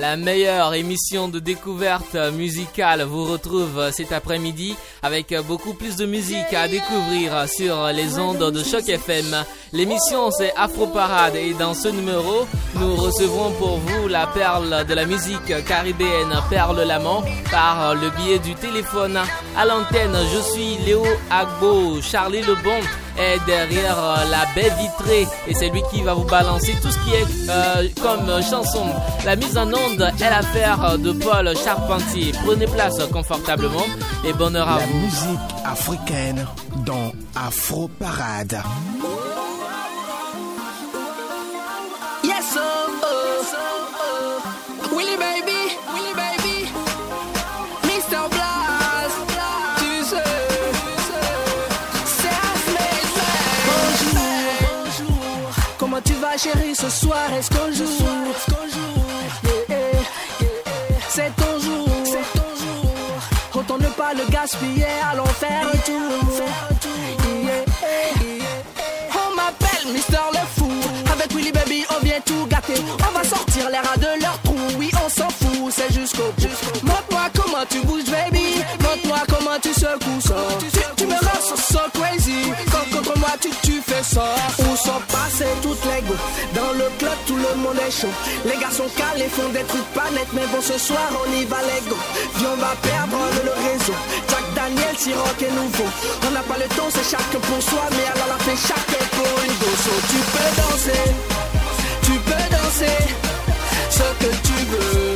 La meilleure émission de découverte musicale vous retrouve cet après-midi avec beaucoup plus de musique à découvrir sur les ondes de Choc FM. L'émission c'est Afro Parade et dans ce numéro, nous recevrons pour vous la perle de la musique caribéenne Perle Lamont par le biais du téléphone. À l'antenne, je suis Léo Agbo, Charlie Lebon est derrière la baie vitrée et c'est lui qui va vous balancer tout ce qui est euh, comme chanson. La mise en onde est l'affaire de Paul Charpentier. Prenez place confortablement et bonne heure à La vous. musique africaine dans Afro Parade. Yes, chérie ce soir, est-ce qu'on joue, Yeah, yeah, yeah. c'est ton jour, c'est ton jour, autant ne pas le gaspiller, allons faire un tour. On m'appelle Mister le Fou. Avec Willy Baby, on vient tout gâter. On va sortir les rats de leur trou. Oui, on s'en fout, c'est jusqu'au bout. Montre-moi comment tu bouges, baby. Montre-moi comment tu secoues. Où sont passés toutes les go Dans le club, tout le monde est chaud. Les gars sont calés, font des trucs pas nets. Mais bon, ce soir, on y va, les go. Viens, on va perdre le, réseau. Jack Daniel, Siroc est nouveau. On n'a pas le temps, c'est chaque pour soi. Mais alors, la fait chaque pour une go. So, tu peux danser, tu peux danser ce que tu veux.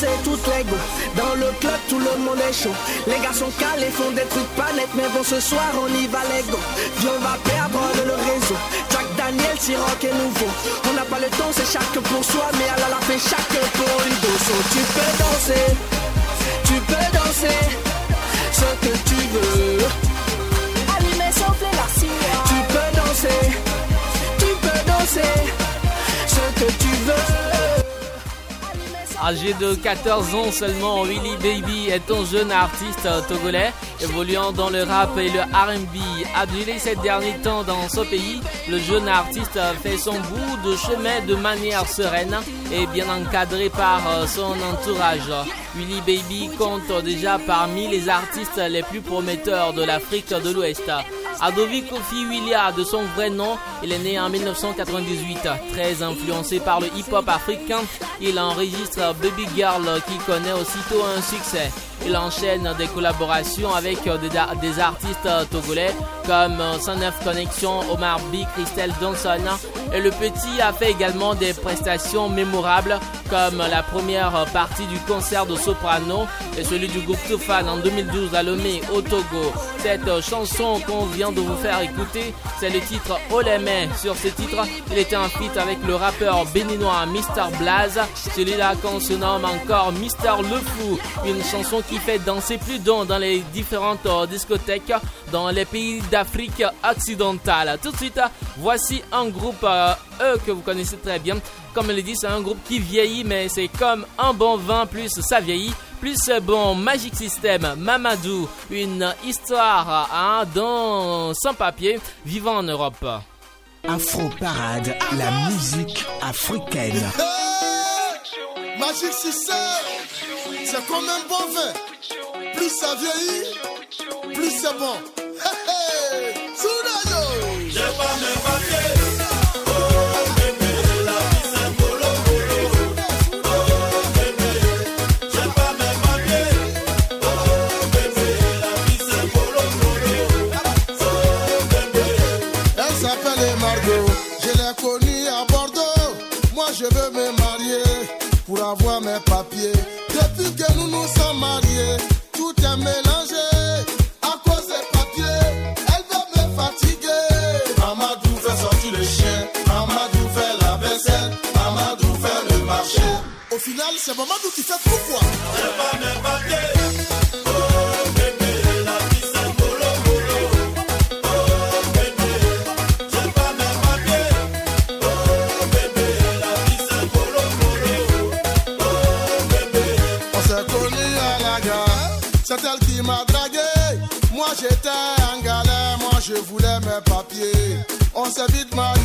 Sont baby. passés toutes les go Dans le club, tout le monde est chaud. Les gars sont calés, font des trucs pas nets. Mais bon, ce soir, on y va, les go. Viens, on va perdre le, réseau. Jack Daniel, Siroc est nouveau. On n'a pas le temps, c'est chaque pour soi. Mais a la fait chaque pour une go. So, tu peux danser, tu peux danser ce que tu veux. Allumer, souffler la cire. Tu peux danser, tu peux danser ce que tu veux. Âgé de 14 ans seulement, Willy Baby est un jeune artiste togolais évoluant dans le rap et le R&B. Adulé ces derniers temps dans ce pays, le jeune artiste fait son bout de chemin de manière sereine et bien encadré par euh, son entourage. Willy Baby compte déjà parmi les artistes les plus prometteurs de l'Afrique de l'Ouest. Adovi Kofi Willia, de son vrai nom, il est né en 1998. Très influencé par le hip-hop africain, il enregistre Baby Girl qui connaît aussitôt un succès. Il enchaîne des collaborations avec des, ar- des artistes togolais comme euh, 109 Connection, Omar B, Christelle Johnson. Et le petit a fait également des prestations mémorables comme la première partie du concert de soprano et celui du groupe Toufan en 2012 à Lomé au Togo. Cette chanson qu'on vient de vous faire écouter, c'est le titre Olemé. Sur ce titre, il était en feat avec le rappeur béninois Mr. Blaze. Celui-là qu'on se nomme encore Mr. Le Fou. Une chanson qui fait danser plus d'un dans les différentes euh, discothèques dans les pays d'Afrique occidentale. Tout de suite, voici un groupe, euh, eux que vous connaissez très bien. Comme je l'ai dit, c'est un groupe qui vieillit, mais c'est comme un bon vin, plus ça vieillit, plus c'est bon. Magic System, Mamadou, une histoire hein, dans sans papier, vivant en Europe. Afro Parade, la musique africaine. Hey Magic System, c'est comme un bon vin. Plus ça vieillit, plus c'est bon. Hey, hey, Soudayo. J'ai pas mes je veux me marier pour avoir mes papiers. Depuis que nous nous sommes mariés, tout est mélangé. À cause des papiers, elle veut me fatiguer. Mamadou fait sortir le chien. Mamadou fait la vaisselle. Mamadou fait le marché. Au final, c'est Mamadou je voulais mes papiers. On s'est vite mariés,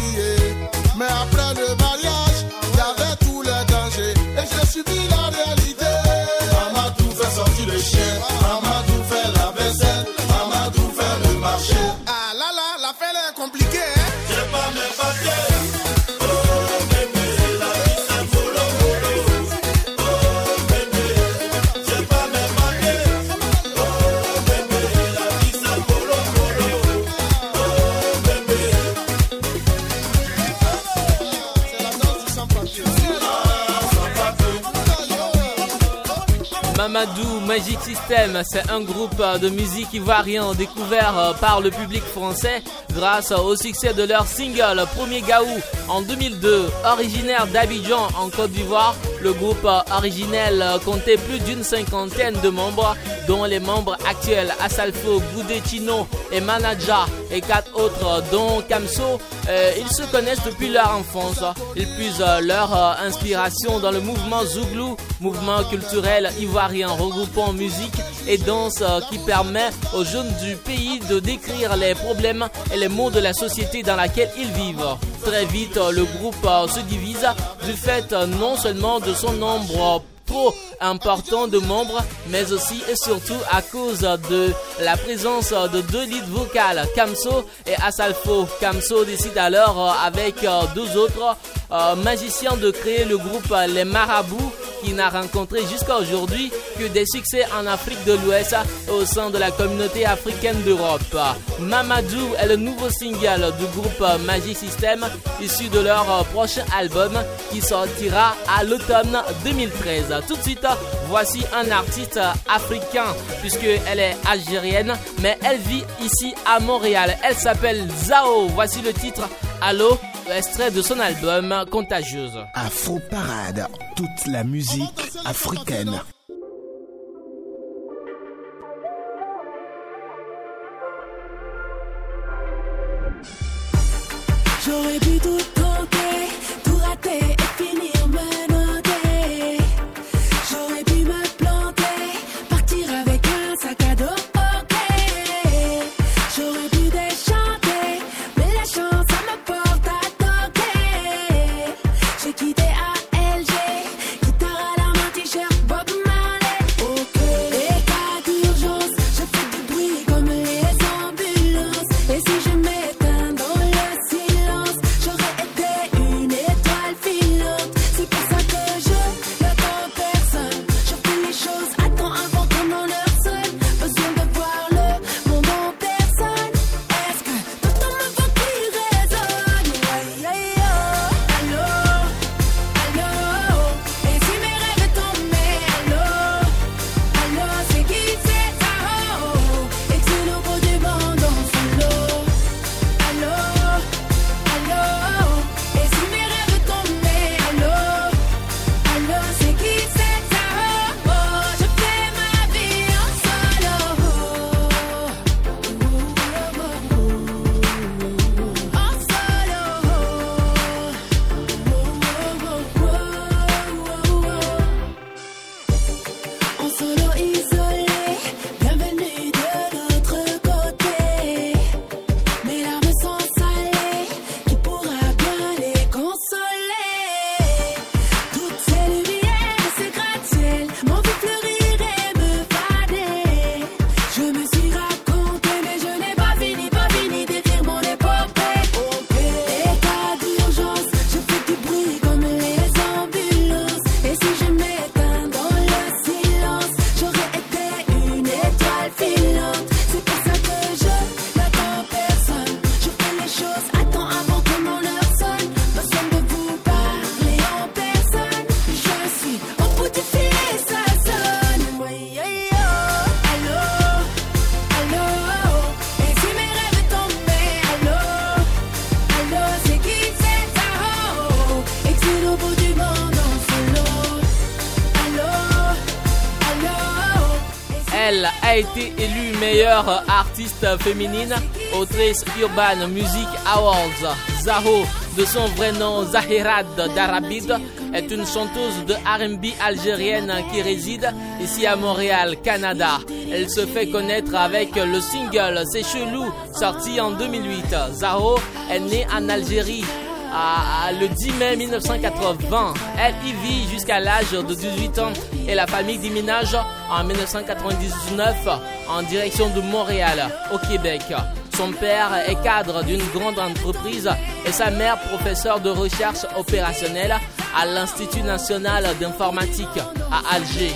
Mamadou Magic System, c'est un groupe de musique ivoirien découvert euh, par le public français grâce au succès de leur single Premier Gaou en 2002. Originaire d'Abidjan en Côte d'Ivoire, le groupe originel comptait plus d'une cinquantaine de membres, dont les membres actuels Asalfo, Boudé Chino et Manaja et quatre autres dont Kamso. Euh, ils se connaissent depuis leur enfance. Ils puisent euh, leur euh, inspiration dans le mouvement Zouglou, mouvement culturel ivoirien regroupant musique et danse qui permet aux jeunes du pays de décrire les problèmes et les maux de la société dans laquelle ils vivent. Très vite, le groupe se divise du fait non seulement de son nombre trop important de membres, mais aussi et surtout à cause de la présence de deux leads vocales, Kamso et Asalfo. Kamso décide alors euh, avec euh, deux autres euh, magiciens de créer le groupe Les Marabouts n'a rencontré jusqu'à aujourd'hui que des succès en Afrique de l'Ouest au sein de la communauté africaine d'Europe. Mamadou est le nouveau single du groupe Magic System issu de leur prochain album qui sortira à l'automne 2013. Tout de suite, voici un artiste africain puisqu'elle est algérienne mais elle vit ici à Montréal. Elle s'appelle Zao. Voici le titre Allo, extrait de son album Contagieuse. Afro Parade, toute la musique africaine. J'aurais pu tout a été élue meilleure artiste féminine au Trace Urban Music Awards. Zaho, de son vrai nom Zahirad Darabid, est une chanteuse de RB algérienne qui réside ici à Montréal, Canada. Elle se fait connaître avec le single C'est chelou, sorti en 2008. Zaho est née en Algérie le 10 mai 1980. Elle y vit jusqu'à l'âge de 18 ans et la famille déménage en 1999 en direction de Montréal, au Québec. Son père est cadre d'une grande entreprise et sa mère professeure de recherche opérationnelle à l'Institut national d'informatique à Alger.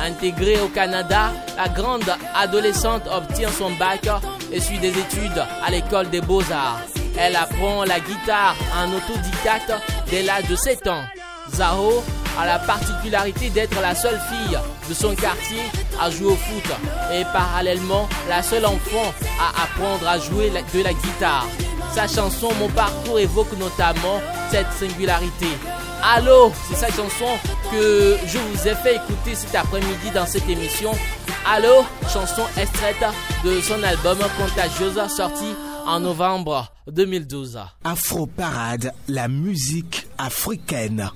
Intégrée au Canada, la grande adolescente obtient son bac et suit des études à l'école des beaux-arts. Elle apprend la guitare en autodidacte dès l'âge de 7 ans. Zaho a la particularité d'être la seule fille de son quartier à jouer au foot et parallèlement la seule enfant à apprendre à jouer de la guitare. Sa chanson Mon parcours évoque notamment cette singularité. Allô, c'est sa chanson que je vous ai fait écouter cet après-midi dans cette émission. Allô, chanson extraite de son album Contagieuse sorti en novembre 2012. Afro Parade, la musique africaine.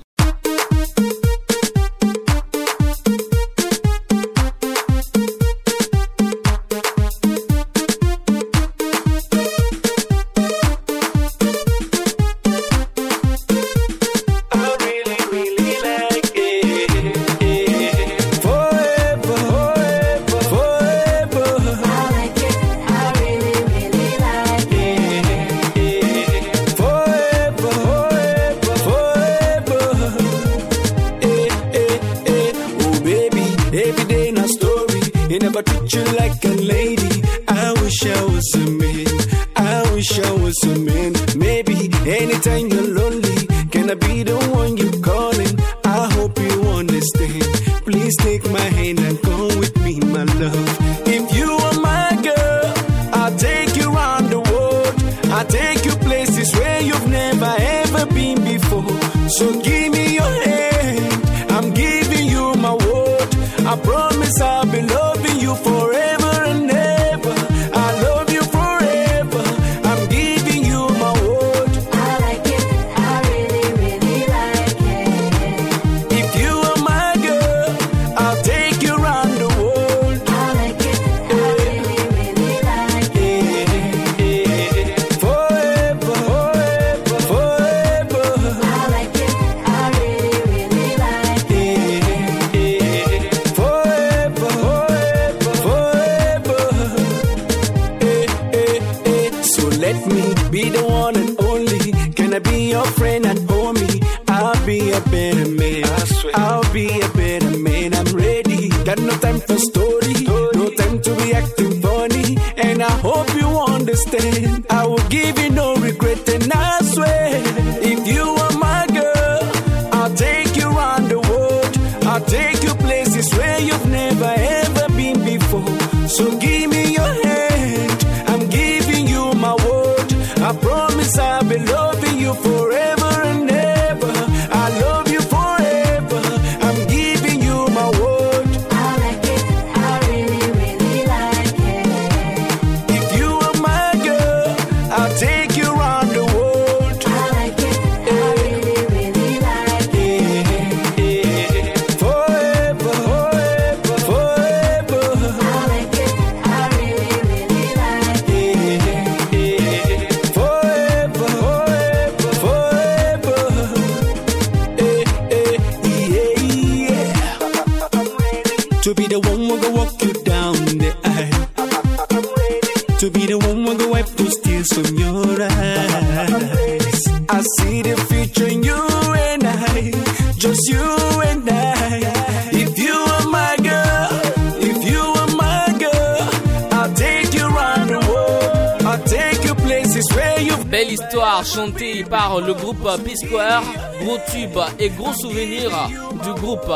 Le groupe P-Square, Gros Tube et Gros Souvenir du groupe.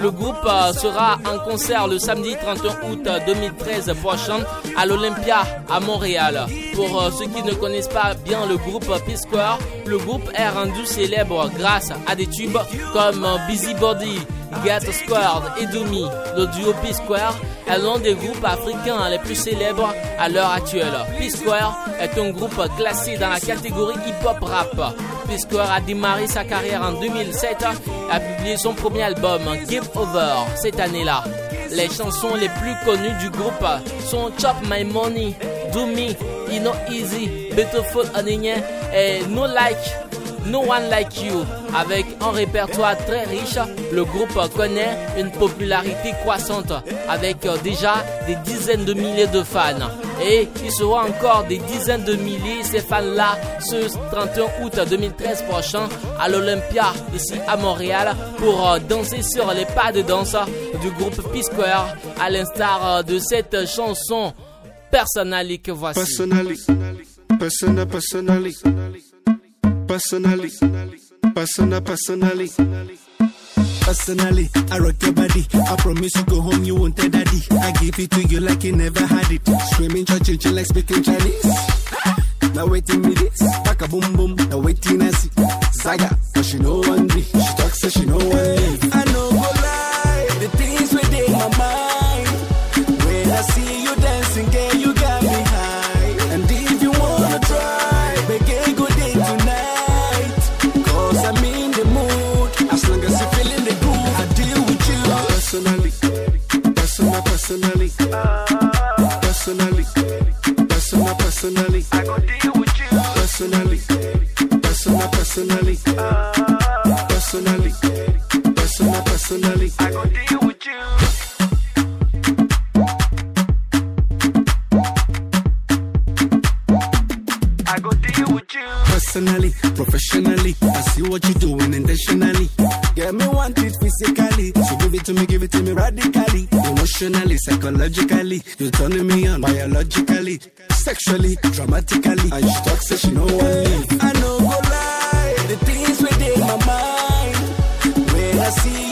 Le groupe sera en concert le samedi 31 août 2013 prochain à l'Olympia à Montréal. Pour ceux qui ne connaissent pas bien le groupe Peace Square, le groupe est rendu célèbre grâce à des tubes comme Busybody, Get Squared et Doomy. Le duo P-Square est l'un des groupes africains les plus célèbres à l'heure actuelle. P-Square est un groupe classé dans la catégorie hip-hop rap. P-Square a démarré sa carrière en 2007 et a publié son premier album Give Over cette année-là. Les chansons les plus connues du groupe sont Chop My Money, Do Me, You Know Easy, Beautiful Onion et No Like No One Like You. Avec un répertoire très riche, le groupe connaît une popularité croissante avec déjà des dizaines de milliers de fans. Et il sera encore des dizaines de milliers ces fans-là ce 31 août 2013 prochain à l'Olympia ici à Montréal pour euh, danser sur les pas de danse du groupe P-Square à l'instar euh, de cette chanson personnelle que voici. Personally, personally, personally. Personally, I rock your body. I promise you go home, you won't tell daddy. I give it to you like you never had it. Screaming, church, like speaking Chinese. Now waiting me this, back a boom boom. Now waiting I see Zaga, cause she know one me. She talks so she know one live. I know personally, personally, personal, personally. I go deal with you. Personally, personal, personally, personally, personal, personally. I go deal with you. Personally, professionally. I see what you're doing intentionally. Get me want it physically. So give it to me, give it to me radically. Emotionally, psychologically. You're turning me on biologically, sexually, dramatically. And she talks, say she know what live. I know go lie. The things within my mind. When I see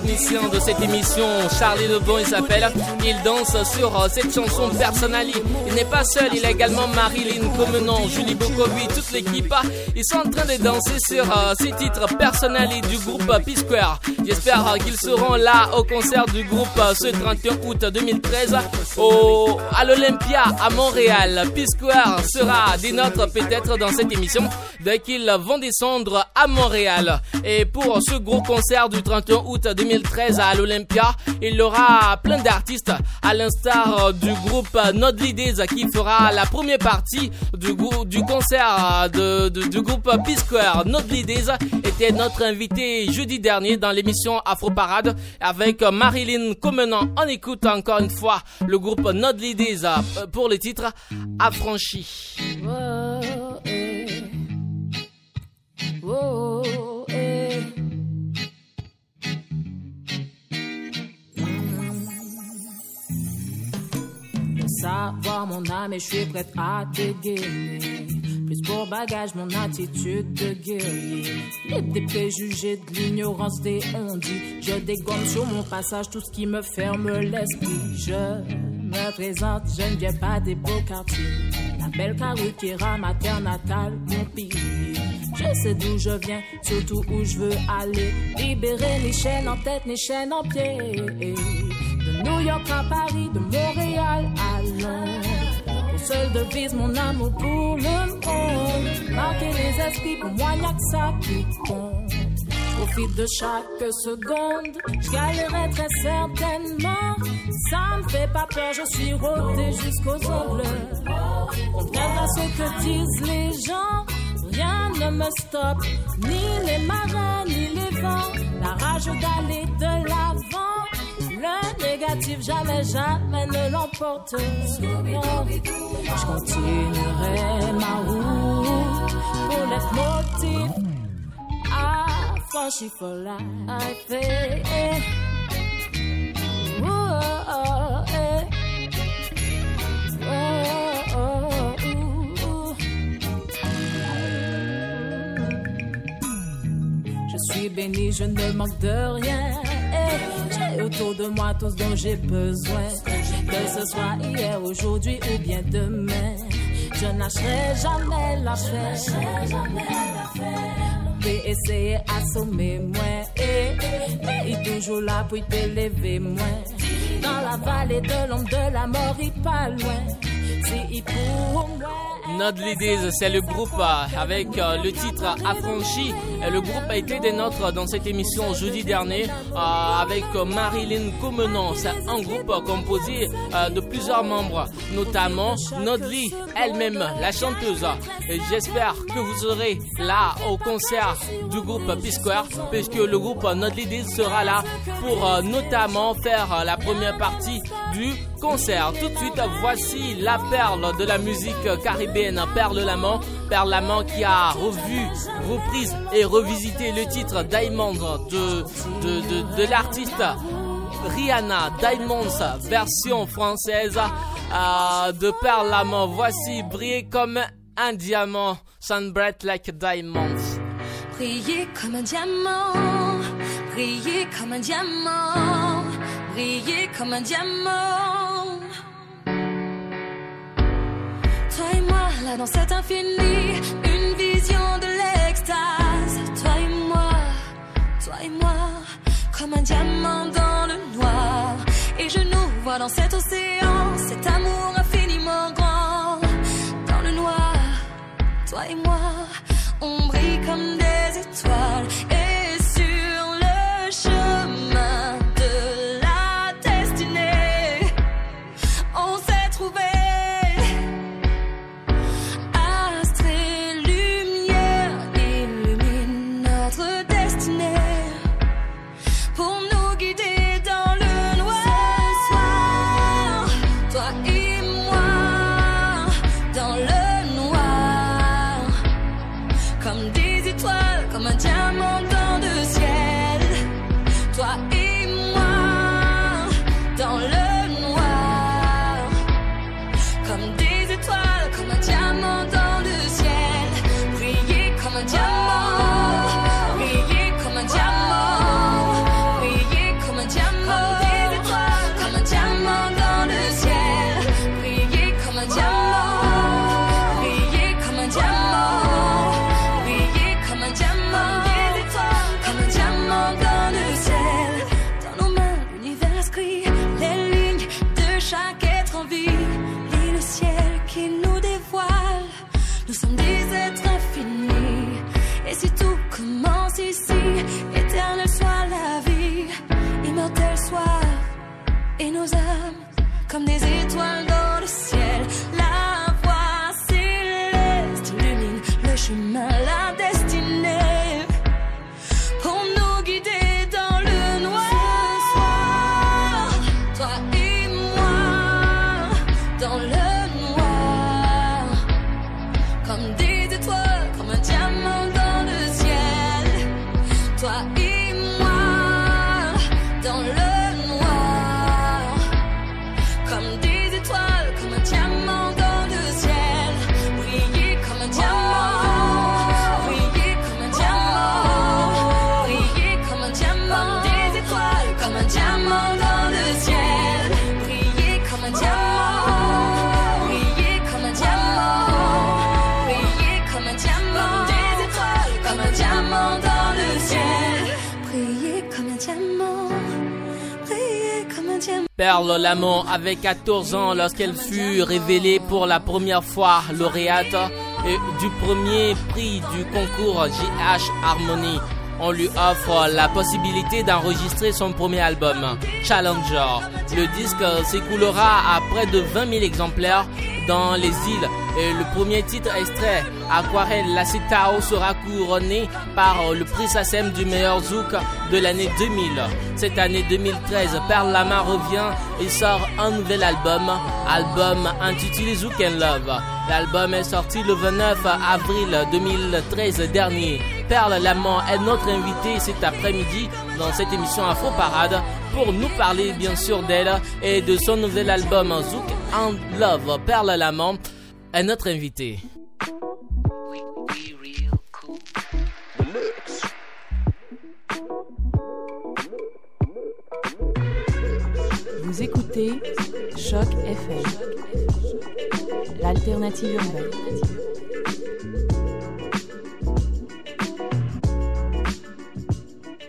technicien de cette émission, Charlie Lebon, il s'appelle. Il danse sur euh, cette chanson Personally. Il n'est pas seul, il a également Marilyn Comenon, Julie Bokovi, toute l'équipe. Ils sont en train de danser sur euh, ces titres Personally du groupe P-Square. J'espère euh, qu'ils seront là au concert du groupe ce 31 août 2013 au, à l'Olympia à Montréal. P-Square sera des nôtres peut-être dans cette émission dès qu'ils vont descendre à Montréal. Et pour ce gros concert du 31 août 2013 à l'Olympia, il y aura plein d'artistes à l'instar du groupe Nodly Days qui fera la première partie du, du concert de, du groupe P-Square. Nodly Days était notre invité jeudi dernier dans l'émission Afro Parade avec Marilyn Comenant. On écoute encore une fois le groupe Nodly Days euh, pour le titre Affranchi. Savoir mon âme et je suis prête à te guérir. Plus pour bagage, mon attitude de guerrier. Libre des préjugés, de l'ignorance des on-dit. Je dégomme sur mon passage tout ce qui me ferme l'esprit. Je me présente, je ne viens pas des beaux quartiers. La belle rame ma terre natale, mon pilier. Je sais d'où je viens, surtout où je veux aller. Libérer les chaînes en tête, les chaînes en pied. New York à Paris, de Montréal à Londres. Pour seule devise, mon amour pour le monde. Marquer les esprits, pour moi, y'a que ça qui compte. Profite de chaque seconde, je très certainement. Ça me fait pas peur, je suis rodé jusqu'aux ongles. Contraire à ce que disent les gens, rien ne me stoppe, ni les marins, ni les vents. La rage d'aller de l'avant, le négatif jamais, jamais ne l'emporte. Je continuerai ma route pour l'être motif. Affranchi for life. eh, eh. Oh, eh. Oh, oh, ooh. Je suis béni, je ne manque de rien. J'ai autour de moi tout ce dont j'ai besoin. Que ce soit hier, aujourd'hui ou bien demain. Je lâcherai jamais l'affaire. J'ai essayé assommer moi. Eh, eh, il toujours là pour t'élever moi. Dans la vallée de l'ombre de la mort, il pas loin. C'est il pour moi. Not Ladies, c'est le groupe avec euh, le titre Affranchi. Le groupe a été des nôtres dans cette émission jeudi dernier euh, avec Marilyn Comenon. C'est un groupe composé euh, de plusieurs membres, notamment Nodli elle-même, la chanteuse. J'espère que vous serez là au concert du groupe P-Square, puisque le groupe Not Ladies sera là pour euh, notamment faire la première partie du concert. Tout de suite, voici la perle de la musique caribéenne, Perle Lamont. Perle Lamont qui a revu, reprise et revisité le titre Diamond de, l'artiste Rihanna Diamonds, version française euh, de Perle Lamont. Voici briller comme un diamant, shine bright like a diamond. Briller comme un diamant, briller comme un diamant, briller comme un diamant. Dans cet infini, une vision de l'extase. Toi et moi, toi et moi, comme un diamant dans le noir. Et je nous vois dans cet océan, cet amour infiniment grand. Dans le noir, toi et moi, moi, dans Perle Lamont avait 14 ans lorsqu'elle fut révélée pour la première fois lauréate du premier prix du concours JH Harmony. On lui offre la possibilité d'enregistrer son premier album, Challenger. Le disque s'écoulera à près de 20 000 exemplaires dans les îles et le premier titre extrait, Aquarelle La Citao, sera couronné par le prix SACEM du meilleur zouk de l'année 2000. Cette année 2013, Perle Lama revient et sort un nouvel album, album intitulé Zouk and Love. L'album est sorti le 29 avril 2013 dernier. Perle Lama est notre invitée cet après-midi dans cette émission Afro Parade pour nous parler bien sûr d'elle et de son nouvel album Zouk and Love. Perle Lama est notre invité. Vous écoutez Choc FM, l'alternative urbaine.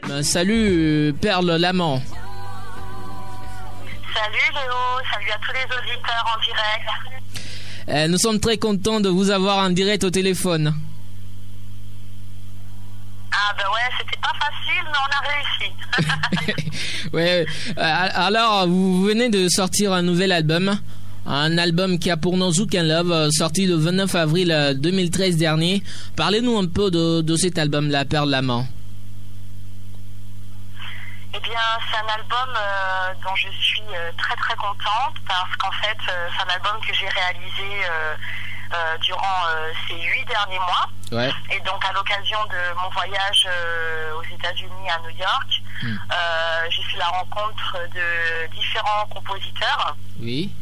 Ben, salut Perle Lamant. Salut Léo, salut à tous les auditeurs en direct. Euh, nous sommes très contents de vous avoir en direct au téléphone. Ah ben ouais, c'était pas facile, mais on a réussi. ouais. Euh, alors, vous venez de sortir un nouvel album. Un album qui a pour nom Zouk Love, euh, sorti le 29 avril 2013 dernier. Parlez-nous un peu de, de cet album, La Perle de l'Amant. Eh bien, c'est un album euh, dont je suis euh, très très contente parce qu'en fait, euh, c'est un album que j'ai réalisé durant ces huit derniers mois. Et donc, à l'occasion de mon voyage aux États-Unis à New York, hmm. j'ai fait la rencontre de différents compositeurs. Oui.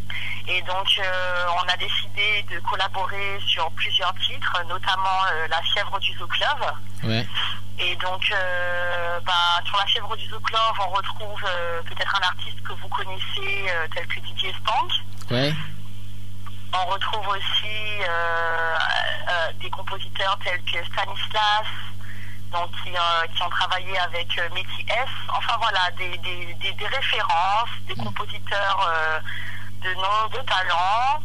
Et donc, on a décidé de collaborer sur plusieurs titres, notamment La fièvre du Zouk Love. Ouais. Et donc, euh, bah, sur la fièvre du Zouk Love, on retrouve euh, peut-être un artiste que vous connaissez, euh, tel que Didier Spank. Ouais. On retrouve aussi des compositeurs tels que Stanislas, donc, qui, qui ont travaillé avec Métis S. Enfin voilà, des, des, des, références, des mm. compositeurs de nom, de talent,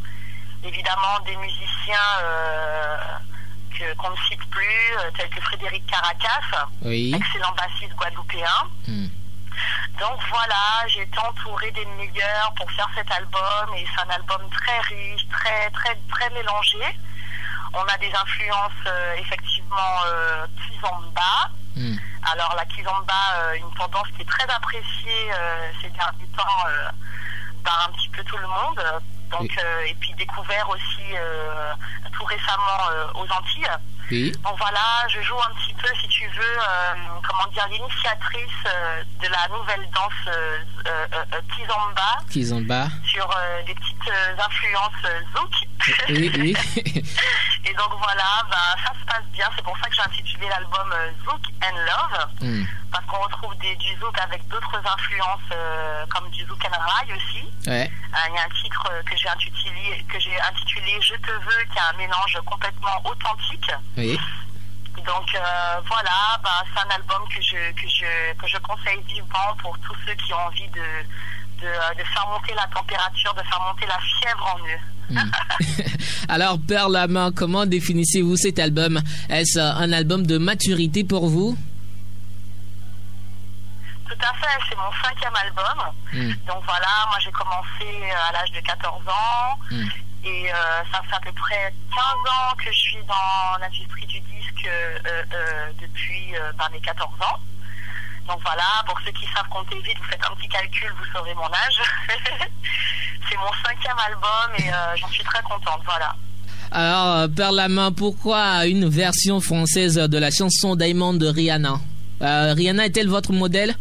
évidemment des musiciens qu'on ne cite plus, euh, tels que Frédéric Caracas, excellent bassiste guadeloupéen. Hmm. Donc voilà, j'ai été entourée des meilleurs pour faire cet album et c'est un album très riche, très très très mélangé. On a des influences euh, effectivement euh, kizomba. Hmm. Alors la kizomba, euh, une tendance qui est très appréciée ces derniers temps par un petit peu tout le monde. Donc, et puis découvert aussi tout récemment euh, aux Antilles. Oui. Donc voilà, je joue un petit peu, si tu veux, euh, comment dire, l'initiatrice euh, de la nouvelle danse Kizomba. Kizomba. Sur des petites influences zouk. Oui, oui. Et donc voilà, bah, ça se passe bien. C'est pour ça que j'ai intitulé l'album Zouk and Love. Hmm. Parce qu'on retrouve des, du zouk avec d'autres influences, comme du zouk and rail aussi. Ouais. Il y a un titre que j'ai intitulé, que j'ai intitulé Je te veux, qui a un mélange complètement authentique. Oui. Donc euh, voilà, bah, c'est un album que je, que, je, que je conseille vivement pour tous ceux qui ont envie de, de, de faire monter la température, de faire monter la fièvre en eux. Hmm. Alors, Père Lama, comment définissez-vous cet album? Est-ce un album de maturité pour vous? Tout à fait, c'est mon cinquième album. Hmm. Donc voilà, moi j'ai commencé à l'âge de 14 ans. Hmm. Et euh, ça fait à peu près 15 ans que je suis dans l'industrie du disque euh, euh, depuis ben, mes 14 ans. Donc voilà, pour ceux qui savent compter vite, vous faites un petit calcul, vous saurez mon âge. C'est mon cinquième album et j'en suis très contente, voilà. Alors, Père Lama, pourquoi une version française de la chanson Diamond de Rihanna? Rihanna est-elle votre modèle?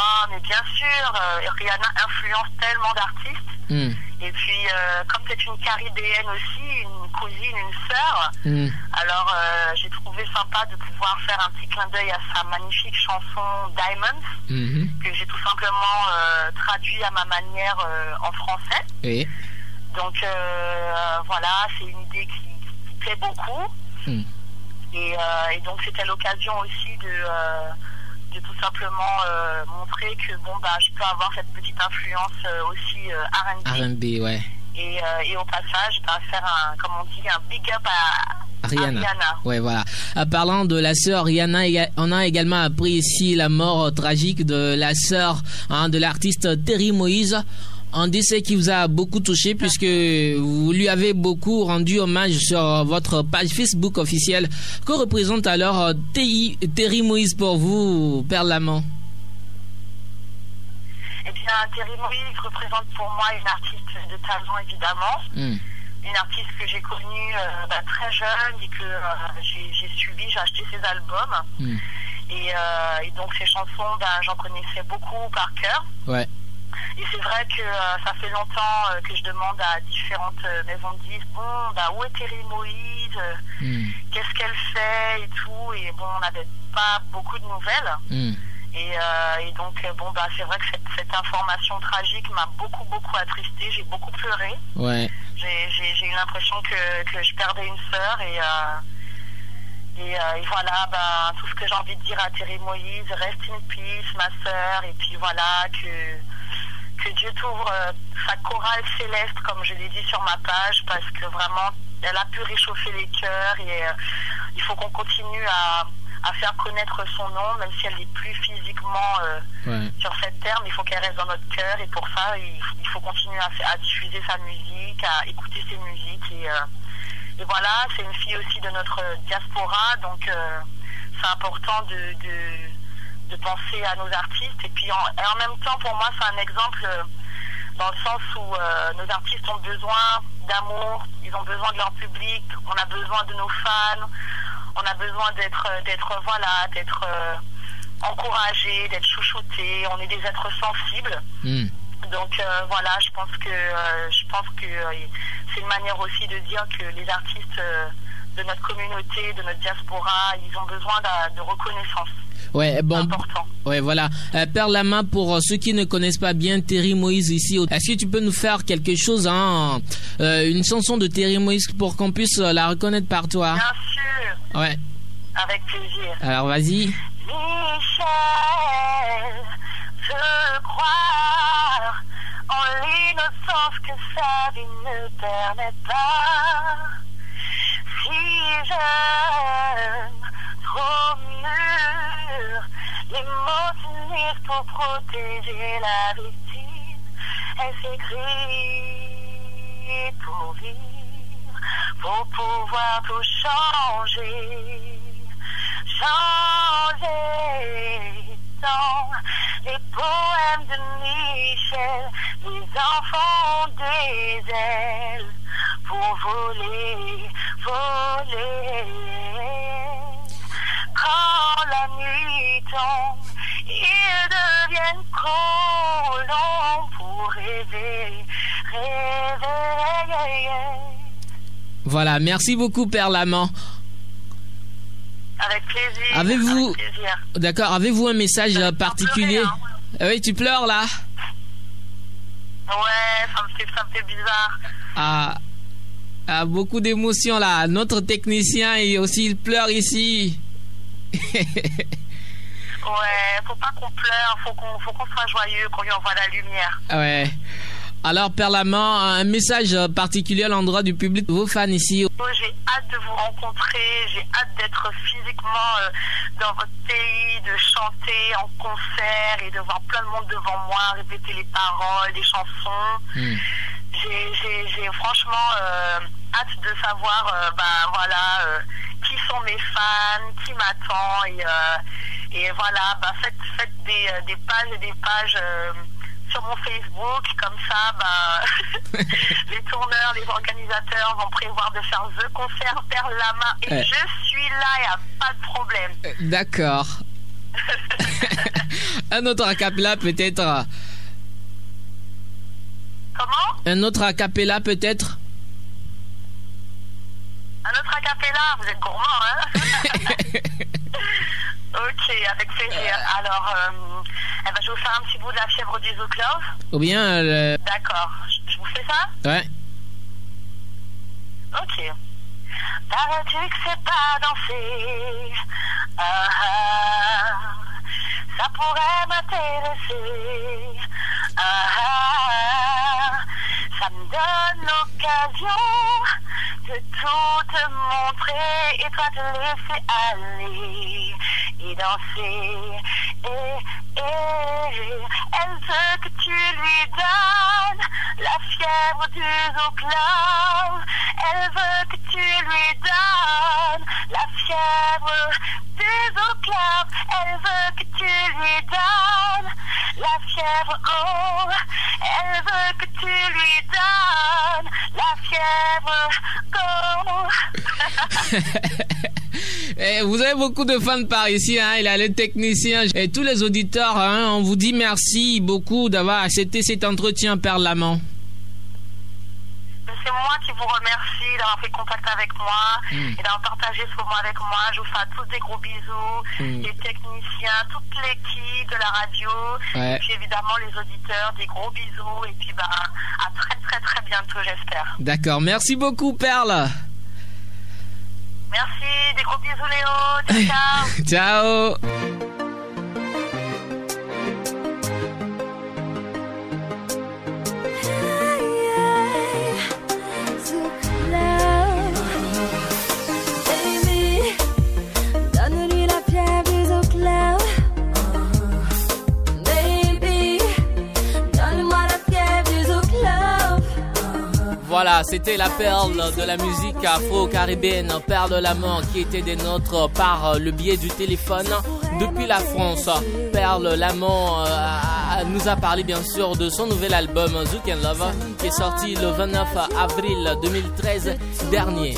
Ah, mais bien sûr, Rihanna influence tellement d'artistes. Hmm. Et puis, euh, comme c'est une caribéenne aussi, une cousine, une sœur, hmm. alors euh, j'ai trouvé sympa de pouvoir faire un petit clin d'œil à sa magnifique chanson Diamonds, hmm. que j'ai tout simplement euh, traduit à ma manière en français. Oui. Donc voilà, c'est une idée qui, plaît beaucoup. Et, et, donc c'était l'occasion aussi de de tout simplement euh, montrer que bon bah je peux avoir cette petite influence euh, aussi euh, R&B. R&B, ouais. Et, euh, et au passage, bah, faire un, comme on dit, un big up à, à Rihanna. Ouais, voilà. Euh, parlant de la sœur Rihanna, on a également appris ici la mort tragique de la sœur hein, de l'artiste Terry Moïse. Un décès qui vous a beaucoup touché puisque vous lui avez beaucoup rendu hommage sur euh, votre page Facebook officielle. Que représente alors euh, Terry Moïse pour vous, Père Lamont? Eh bien, Terry Moïse représente pour moi une artiste de talent, évidemment. Hmm. Une artiste que j'ai connue euh, bah, très jeune et que euh, j'ai suivi, j'ai acheté ses albums. Hmm. Et, euh, et donc, ses chansons, bah, j'en connaissais beaucoup par cœur. Ouais. Et c'est vrai que euh, ça fait longtemps euh, que je demande à différentes euh, maisons de disques, bon, bah, où est Terry Moïse Hmm. Qu'est-ce qu'elle fait et tout Et bon, on n'avait pas beaucoup de nouvelles. Hmm. Et, et donc, bon, bah, c'est vrai que cette, cette information tragique m'a beaucoup, beaucoup attristée. J'ai beaucoup pleuré. Ouais. J'ai eu l'impression que, que je perdais une sœur. Et, et, euh, et voilà, bah, tout ce que j'ai envie de dire à Thierry Moïse, reste in peace, ma sœur. Et puis voilà, que, que Dieu t'ouvre euh, sa chorale céleste, comme je l'ai dit sur ma page, parce que vraiment, elle a pu réchauffer les cœurs. Et euh, il faut qu'on continue à, à faire connaître son nom, même si elle n'est plus physiquement Ouais. sur cette terre, mais il faut qu'elle reste dans notre cœur. Et pour ça, il, il faut continuer à, diffuser sa musique, à écouter ses musiques. Et, et voilà, c'est une fille aussi de notre diaspora, donc euh, c'est important de, penser à nos artistes. Et puis en, même temps, pour moi, c'est un exemple euh, dans le sens où euh, nos artistes ont besoin d'amour, ils ont besoin de leur public, on a besoin de nos fans, on a besoin d'être, voilà, d'être encouragés, d'être chouchoutés. On est des êtres sensibles. Hmm. Donc euh, voilà, je pense que euh, je pense que euh, c'est une manière aussi de dire que les artistes de notre communauté, de notre diaspora, ils ont besoin de, de reconnaissance. Ouais, bon, important. Ouais, voilà. Père Lama, pour ceux qui ne connaissent pas bien Terry Moïse ici, est-ce que tu peux nous faire quelque chose, hein, une chanson de Terry Moïse pour qu'on puisse la reconnaître par toi? Bien sûr, Ouais. avec plaisir. Alors vas-y. Michel, je crois en l'innocence que sa vie ne permet pas. Si jeune, trop mûr, les mots s'unissent pour protéger la victime. Elle s'écrit pour vivre, pour pouvoir tout changer changer les poèmes de Michel. Les enfants des ailes pour voler, voler. Quand la nuit tombe, ils deviennent colons pour rêver, rêver. Voilà, merci beaucoup Père Lama. Avec plaisir. Avez-vous-. D'accord, avez-vous un message particulier pleurer, hein. Ah Oui, tu pleures là Ouais, ça me fait, ça me fait bizarre. ah, ah, beaucoup d'émotions là. Notre technicien il aussi il pleure ici. Ouais, faut pas qu'on pleure, faut qu'on, faut qu'on soit joyeux, qu'on lui envoie la lumière. ouais. Alors Père Lama, un message particulier à l'endroit du public, vos fans ici. Oh, J'ai hâte de vous rencontrer, j'ai hâte d'être physiquement euh, dans votre pays, de chanter en concert et de voir plein de monde devant moi, répéter les paroles, les chansons. Hmm. J'ai, j'ai, j'ai franchement euh, hâte de savoir, euh, bah, voilà, euh, qui sont mes fans, qui m'attend et, et voilà, bah, faites, faites des, des pages et des pages. Sur mon Facebook, comme ça, bah, les tourneurs, les organisateurs vont prévoir de faire The Concert Perle Lama et Ouais. je suis là, il n'y a pas de problème. Euh, D'accord. un autre acapella peut-être. Comment? Un autre acapella peut-être. Un autre acapella, vous êtes gourmand, hein? Ok, avec plaisir. Alors, euh, eh ben, je vais vous faire un petit bout de la fièvre du Zouk Love. Ou bien euh, D'accord, je, je vous fais ça ouais. Ok. Paraît-tu que c'est pas danser ah, ah. ça pourrait m'intéresser. Ah, ah, ça me donne l'occasion de tout te montrer et toi te laisser aller danser. Et, elle veut que tu lui donnes la fièvre du zoo club. Elle veut que tu lui donnes la fièvre du zoo club. Elle veut que tu lui donnes la fièvre. Oh, elle veut que tu lui donnes la fièvre. Go. Eh, vous avez beaucoup de fans par ici, hein. il a les techniciens et tous les auditeurs. Hein. on vous dit merci beaucoup d'avoir accepté cet entretien, Père Lamont. C'est moi qui vous remercie d'avoir fait contact avec moi Hmm. et d'avoir partagé ce moment avec moi. Je vous fais à tous des gros bisous, Mm. les techniciens, toute l'équipe de la radio, Ouais. et puis évidemment les auditeurs, des gros bisous et puis bah, à très très très bientôt j'espère. D'accord, merci beaucoup, Perle. Merci, des gros bisous Léo, ciao ciao. Voilà, c'était la perle de la musique afro-caribéenne, Perle de l'amour, qui était des nôtres par le biais du téléphone depuis la France. Perle l'amour euh, nous a parlé bien sûr de son nouvel album Zouk and Love, qui est sorti le 29 avril 2013 dernier.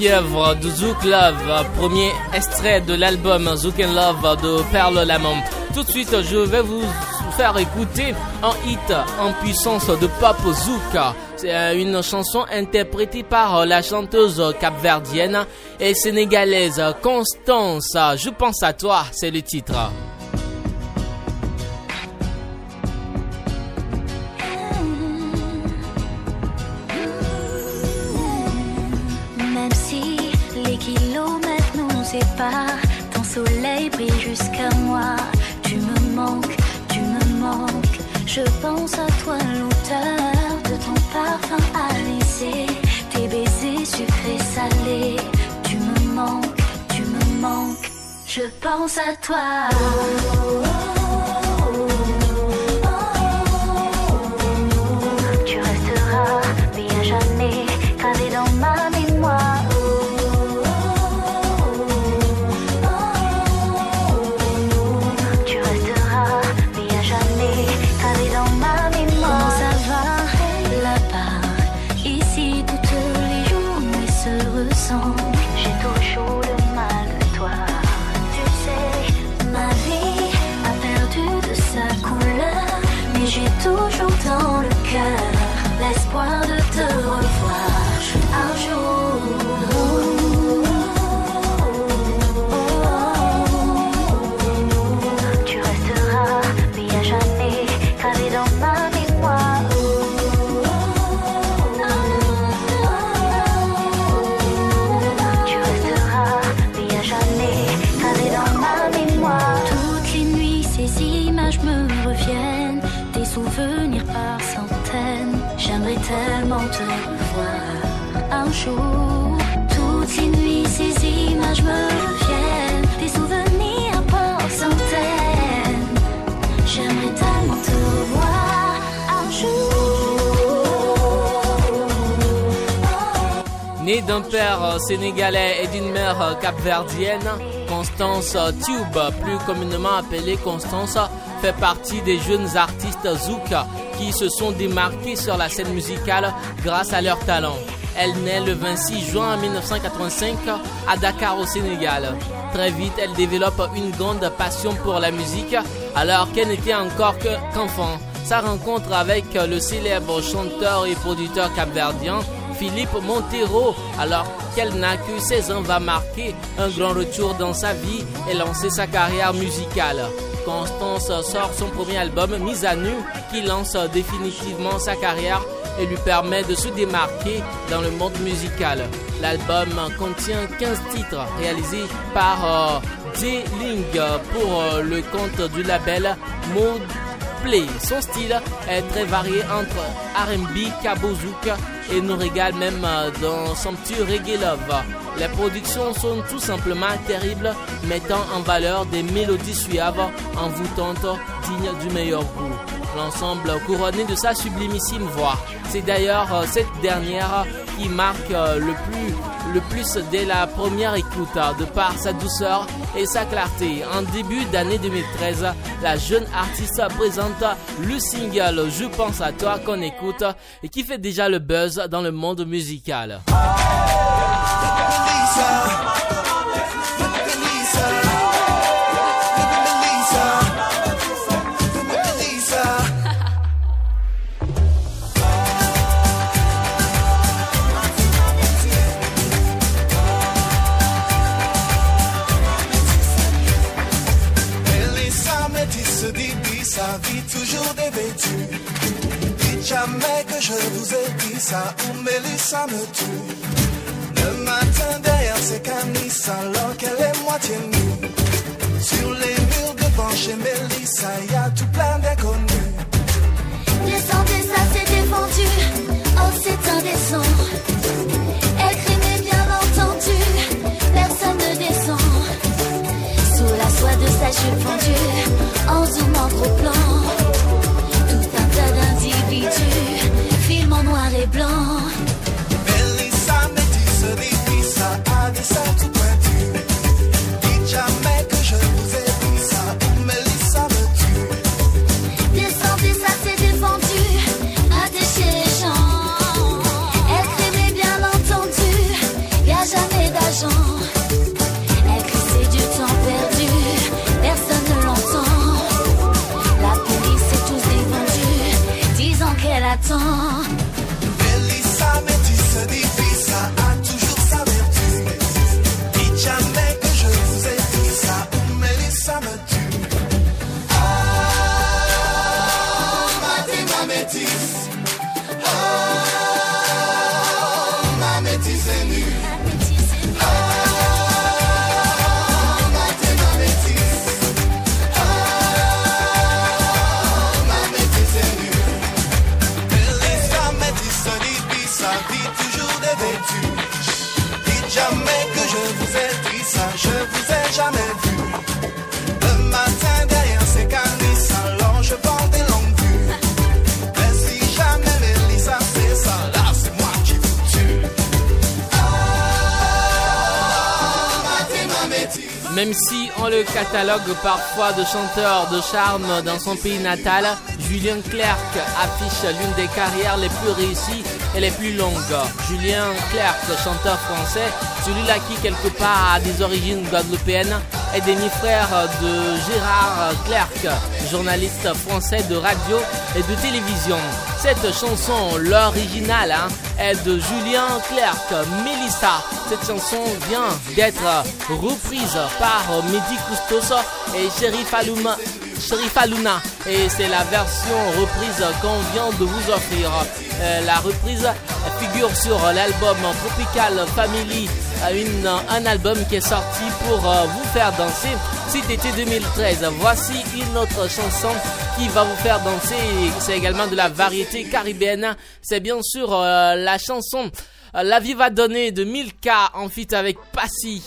Fièvre de Zouk Love, premier extrait de l'album Zouk and Love de Perle Lamont. Tout de suite, je vais vous faire écouter un hit en puissance de pop Zouk. C'est euh, une chanson interprétée par la chanteuse capverdienne et sénégalaise Constance. Je pense à toi, c'est le titre. D'un père euh, sénégalais et d'une mère euh, capverdienne, Constance euh, Tube, plus communément appelée Constance, fait partie des jeunes artistes zouk qui se sont démarqués sur la scène musicale grâce à leur talent. Elle naît le 26 juin 1985 à Dakar au Sénégal. Très vite, elle développe une grande passion pour la musique alors qu'elle n'était encore qu'enfant. Sa rencontre avec le célèbre chanteur et producteur capverdien Philippe Montero, alors qu'elle n'a que 16 ans, va marquer un grand retour dans sa vie et lancer sa carrière musicale? Constance sort son premier album, Mise à nu, qui lance définitivement sa carrière et lui permet de se démarquer dans le monde musical. L'album contient 15 titres réalisés par euh, D-Ling pour euh, le compte du label Mode Son style est très varié entre R&B, Kabozouk et nous régale même euh, dans son petit reggae love. Les productions sont tout simplement terribles, mettant en valeur des mélodies suaves, envoûtantes, dignes du meilleur goût. L'ensemble couronné de sa sublimissime voix. C'est d'ailleurs euh, cette dernière qui marque euh, le plus le plus dès la première écoute, de par sa douceur et sa clarté. En début d'année 2013, la jeune artiste présente le single Je pense à toi qu'on écoute et qui fait déjà le buzz dans le monde musical. Ça, ou Mélissa me tue. Le matin derrière ses canisses, alors qu'elle est moitié nue. Sur les murs devant chez Mélissa, y a tout plein d'inconnus. Descendez, ça s'est défendu, oh c'est indécent. Parfois de chanteur de charme dans son pays natal, Julien Clerc affiche l'une des carrières les plus réussies et les plus longues. Julien Clerc, chanteur français, celui-là qui quelque part a des origines guadeloupéennes, est demi-frère de Gérard Clerc, journaliste français de radio et de télévision. Cette chanson, l'original, hein, est de Julien Clerc, Melissa. Cette chanson vient d'être reprise par Mehdi Custos et Sherif Alouma. Luna et c'est la version reprise qu'on vient de vous offrir. Euh, la reprise figure sur l'album Tropical Family, une, un album qui est sorti pour euh, vous faire danser cet été 2013. Voici une autre chanson qui va vous faire danser. C'est également de la variété caribéenne. C'est bien sûr euh, la chanson La vie va donner de Milka en fit avec Passy.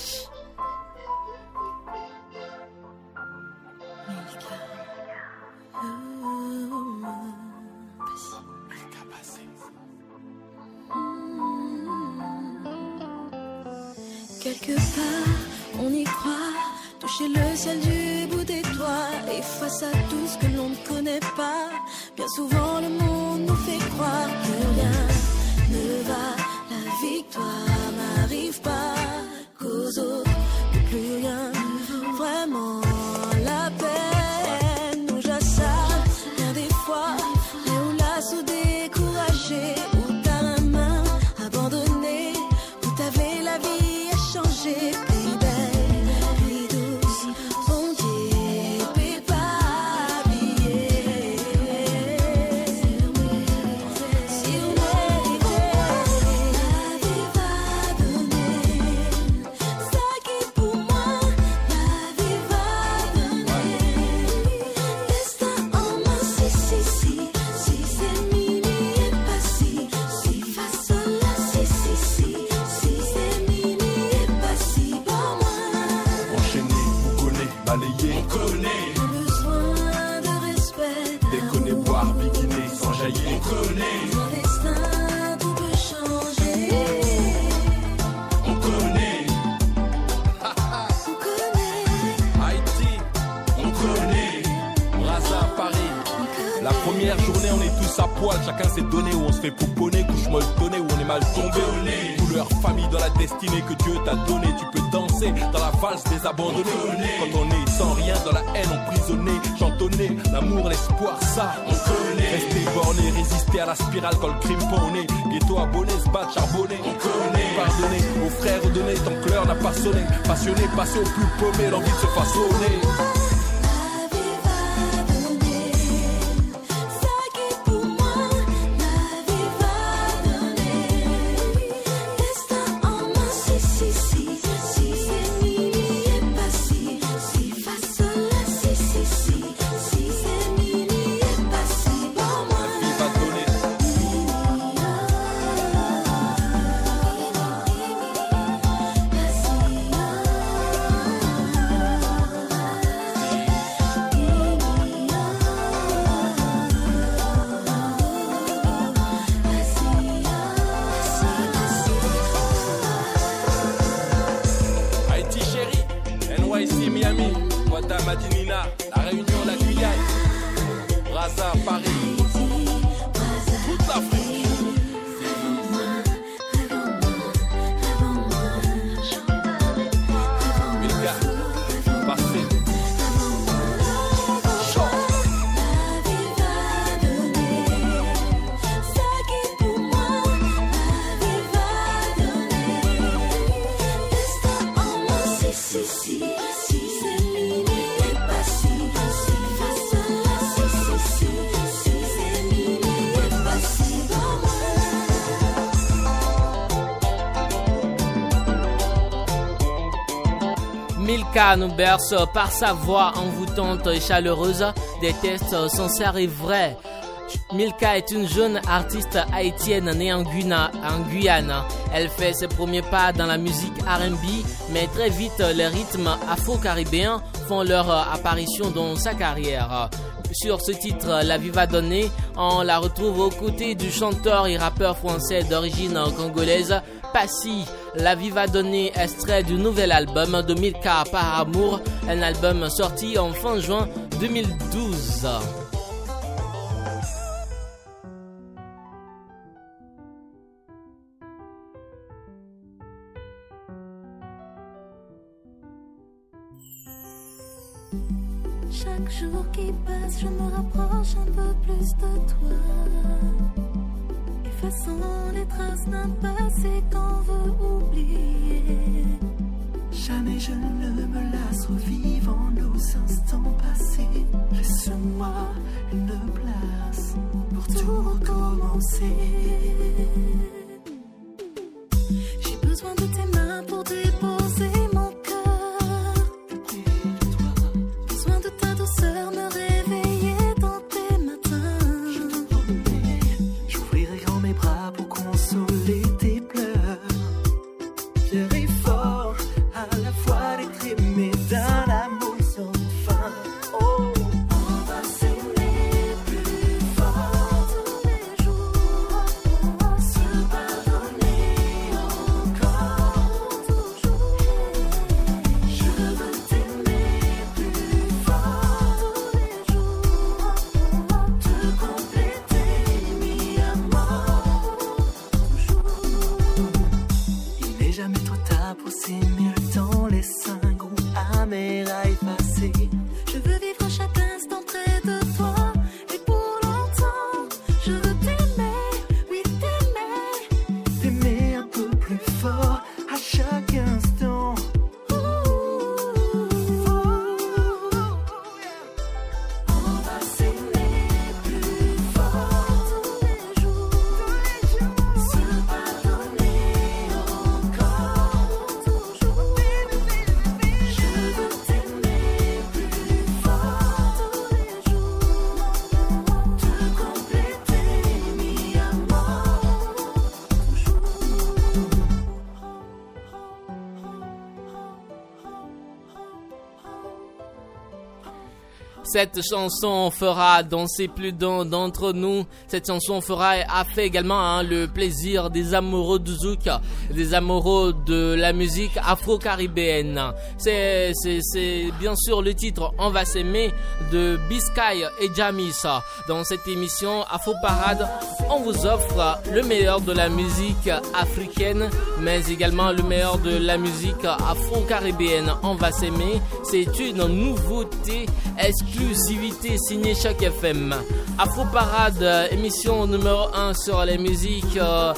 Quelque part, on y croit, toucher le ciel du bout des doigts. Et face à tout ce que l'on ne connaît pas, bien souvent le monde nous fait croire que rien ne va. La victoire n'arrive pas qu'aux autres, la spirale quand le crime ponnait. Ghetto abonné, se battre, charbonné, on connaît. Pardonner aux frères, redonner tant que l'heure n'a pas sonné. Passionné, passer au plus paumé, l'envie de se façonner. NYC Miami, Guada Madinina, La Réunion, la Guyane, Braza, Paris, toute l'Afrique. Milka nous berce par sa voix envoûtante et chaleureuse, des tests sincères et vrais. Milka est une jeune artiste haïtienne née en, en Guyane. Elle fait ses premiers pas dans la musique R&B, mais très vite les rythmes afro-caribéens font leur apparition dans sa carrière. Sur ce titre, La Vie va donner, on la retrouve aux côtés du chanteur et rappeur français d'origine congolaise Passy. La vie va donner extrait du nouvel album de Milka par amour, un album sorti en fin juin 2012. Chaque jour qui passe, je me rapproche un peu plus de toi. Effaçons les traces d'un passé qu'on veut oublier. Jamais je ne me lasse, revivant nos instants passés. Laisse-moi une place pour tout recommencer. Cette chanson fera danser plus d'un d'entre nous. Cette chanson fera a fait également hein, le plaisir des amoureux du zouk, des amoureux de la musique afro-caribéenne. C'est bien sûr le titre On va s'aimer de Biscay et Jamis. Dans cette émission Afro Parade, on vous offre le meilleur de la musique africaine, mais également le meilleur de la musique afro-caribéenne. On va s'aimer. C'est une nouveauté exclusivité signée chaque FM. Afro Parade, émission numéro 1 sur les musiques euh,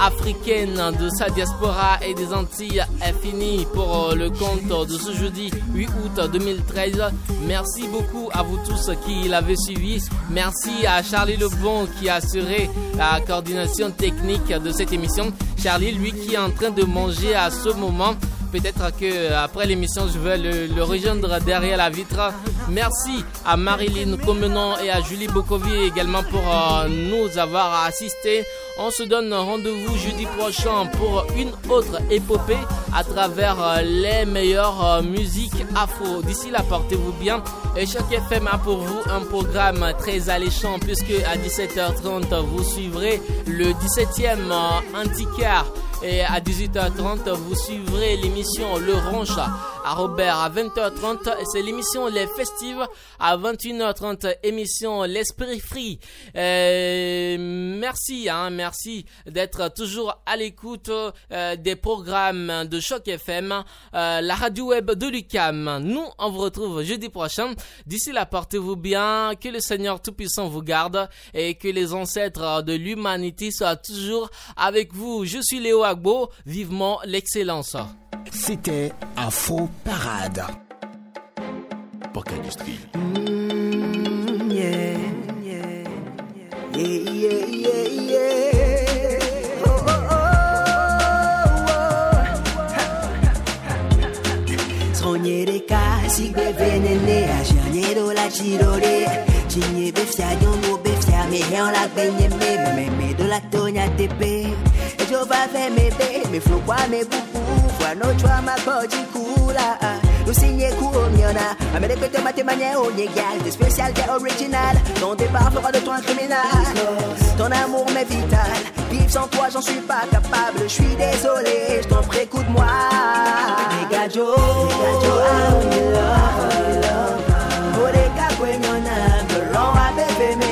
africaines de sa diaspora et des Antilles est finie pour euh, le compte de ce jeudi 8 août 2013. Merci beaucoup à vous tous qui l'avez suivi. Merci à Charlie Lebon qui a assuré la coordination technique de cette émission. Charlie, lui qui est en train de manger à ce moment. Peut-être que après l'émission, je vais le, rejoindre derrière la vitre. Merci à Marilyn Comenon et à Julie Bokovi également pour euh, nous avoir assistés. On se donne rendez-vous jeudi prochain pour une autre épopée à travers euh, les meilleures euh, musiques afro. D'ici là, portez-vous bien. Et chaque FM a pour vous un programme très alléchant puisque à 17h30, vous suivrez le 17e euh, Antiquaire. Et à 18h30, vous suivrez l'émission Le Ronche à Robert. À 20h30, c'est l'émission Les Festives. À 21h30, émission L'Esprit Free. Euh, merci, hein, merci d'être toujours à l'écoute euh, des programmes de Choc FM, euh, la radio web de Lucam. Nous, on vous retrouve jeudi prochain. D'ici là, portez-vous bien, que le Seigneur Tout-Puissant vous garde et que les ancêtres de l'humanité soient toujours avec vous. Je suis Léo Vivement l'excellence. C'était Afro Parade. Poc Industrie. Mm, yeah, yeah, yeah, yeah, yeah, yeah. Sognerei casi che Jehova vemebe mifungwa mebubuvwa nochwa makoji kula usinye kuomiona amelekete matemanya onégal des spécialités originales. Ton départ fera de toi un criminal. Ton amour m'est vital. Vivre sans toi j'en suis pas capable. Je suis désolé je t'en prie écoute moi Nigga Joe I'm in love Kodeka kwenyona Mberonga bebe me